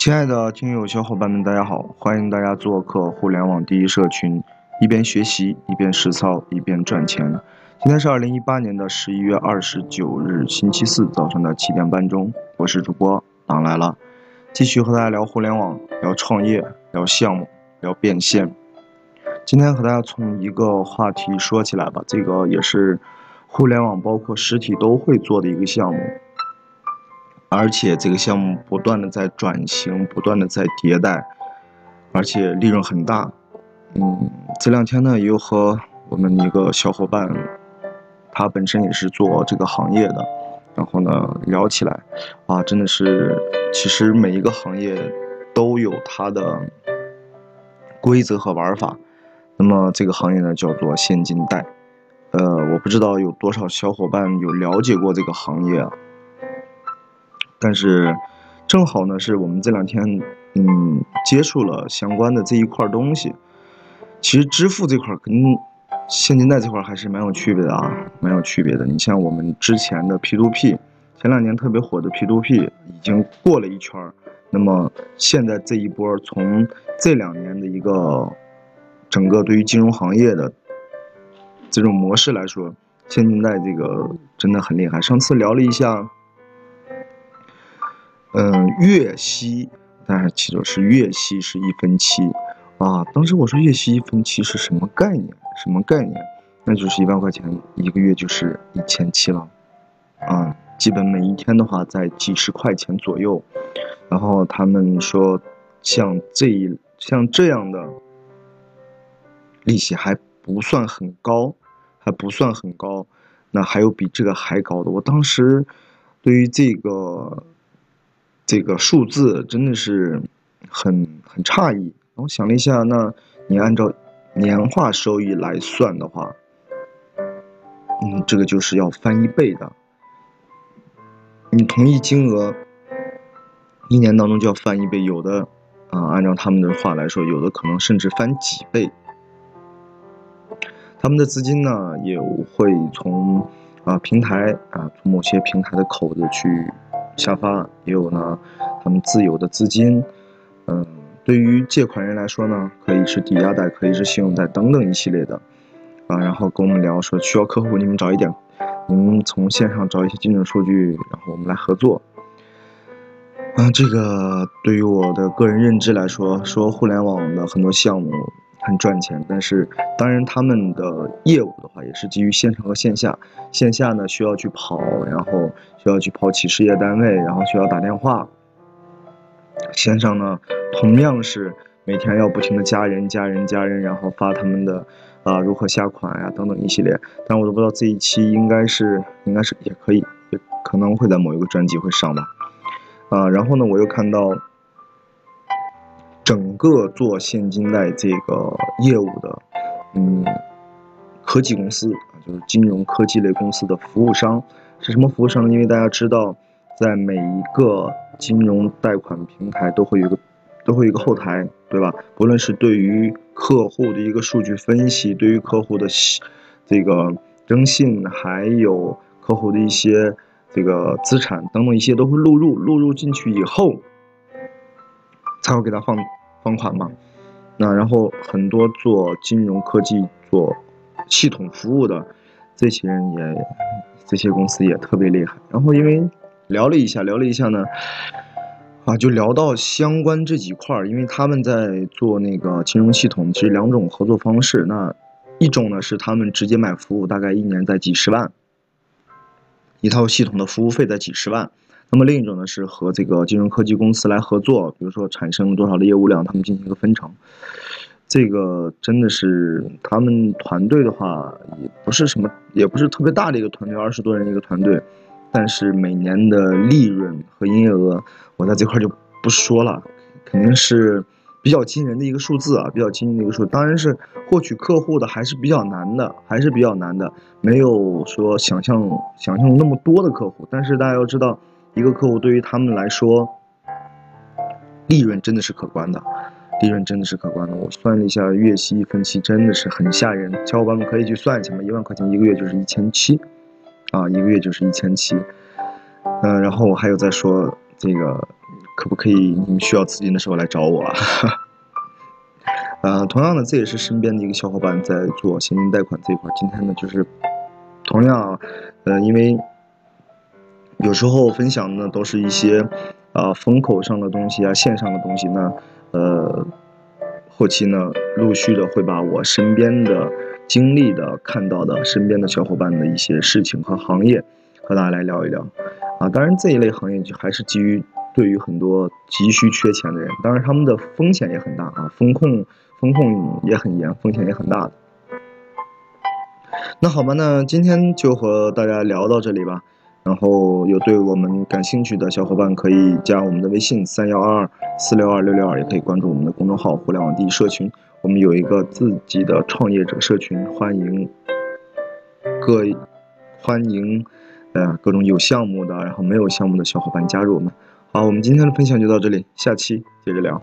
亲爱的听友小伙伴们，大家好！欢迎大家做客互联网第一社群，一边学习一边实操一边赚钱。今天是二零一八年的十一月二十九日，星期四早上的七点半钟，我是主播党来了，继续和大家聊互联网，聊创业，聊项目，聊变现。今天和大家从一个话题说起来吧，这个也是互联网包括实体都会做的一个项目。而且这个项目不断的在转型，不断的在迭代，而且利润很大。嗯，这两天呢，又和我们一个小伙伴，他本身也是做这个行业的，然后呢聊起来，啊，真的是，其实每一个行业都有它的规则和玩法。那么这个行业呢叫做现金贷，呃，我不知道有多少小伙伴有了解过这个行业啊。但是，正好呢，是我们这两天，嗯，接触了相关的这一块东西。其实支付这块跟现金贷这块还是蛮有区别的啊，蛮有区别的。你像我们之前的 P2P，前两年特别火的 P2P 已经过了一圈儿，那么现在这一波从这两年的一个整个对于金融行业的这种模式来说，现金贷这个真的很厉害。上次聊了一下。月息，但是记住是月息是一分期，啊，当时我说月息一分期是什么概念？什么概念？那就是一万块钱一个月就是一千七了，啊，基本每一天的话在几十块钱左右，然后他们说像这一像这样的利息还不算很高，还不算很高，那还有比这个还高的。我当时对于这个。这个数字真的是很很诧异，我想了一下，那你按照年化收益来算的话，嗯，这个就是要翻一倍的。你同一金额，一年当中就要翻一倍，有的啊，按照他们的话来说，有的可能甚至翻几倍。他们的资金呢，也会从啊平台啊，从某些平台的口子去。下发也有呢，他们自有的资金，嗯，对于借款人来说呢，可以是抵押贷，可以是信用贷等等一系列的，啊，然后跟我们聊说需要客户，你们找一点，你们从线上找一些精准数据，然后我们来合作。啊，这个对于我的个人认知来说，说互联网的很多项目。很赚钱，但是当然他们的业务的话也是基于线上和线下。线下呢需要去跑，然后需要去跑企事业单位，然后需要打电话。线上呢同样是每天要不停的加人、加人、加人，然后发他们的啊如何下款呀等等一系列。但我都不知道这一期应该是应该是也可以，也可能会在某一个专辑会上吧。啊，然后呢我又看到。整个做现金贷这个业务的，嗯，科技公司，就是金融科技类公司的服务商是什么服务商呢？因为大家知道，在每一个金融贷款平台都会有一个，都会有一个后台，对吧？不论是对于客户的一个数据分析，对于客户的这个征信，还有客户的一些这个资产等等一些都会录入，录入进去以后，才会给他放。放款嘛，那然后很多做金融科技、做系统服务的这些人也，这些公司也特别厉害。然后因为聊了一下，聊了一下呢，啊，就聊到相关这几块儿，因为他们在做那个金融系统，其实两种合作方式。那一种呢是他们直接买服务，大概一年在几十万，一套系统的服务费在几十万。那么另一种呢是和这个金融科技公司来合作，比如说产生多少的业务量，他们进行一个分成。这个真的是他们团队的话，也不是什么，也不是特别大的一个团队，二十多人一个团队。但是每年的利润和营业额，我在这块就不说了，肯定是比较惊人的一个数字啊，比较惊人的一个数。当然是获取客户的还是比较难的，还是比较难的，没有说想象想象那么多的客户。但是大家要知道。一个客户对于他们来说，利润真的是可观的，利润真的是可观的。我算了一下，月息一分期真的是很吓人。小伙伴们可以去算一下嘛，一万块钱一个月就是一千七，啊，一个月就是一千七。嗯，然后我还有在说这个可不可以你们需要资金的时候来找我啊？呃，同样的，这也是身边的一个小伙伴在做现金贷款这一块。今天呢，就是同样，呃，因为有时候分享的都是一些啊风口上的东西啊，线上的东西那，呃，后期呢，陆续的会把我身边的经历的、看到的、身边的小伙伴的一些事情和行业，和大家来聊一聊。啊，当然这一类行业就还是基于对于很多急需缺钱的人，当然他们的风险也很大啊，风控。风控也很严，风险也很大的。那好吧，那今天就和大家聊到这里吧。然后有对我们感兴趣的小伙伴可以加我们的微信三幺二二四六二六六二，也可以关注我们的公众号“互联网第一社群”。我们有一个自己的创业者社群，欢迎各欢迎呃各种有项目的，然后没有项目的小伙伴加入我们。好，我们今天的分享就到这里，下期接着聊。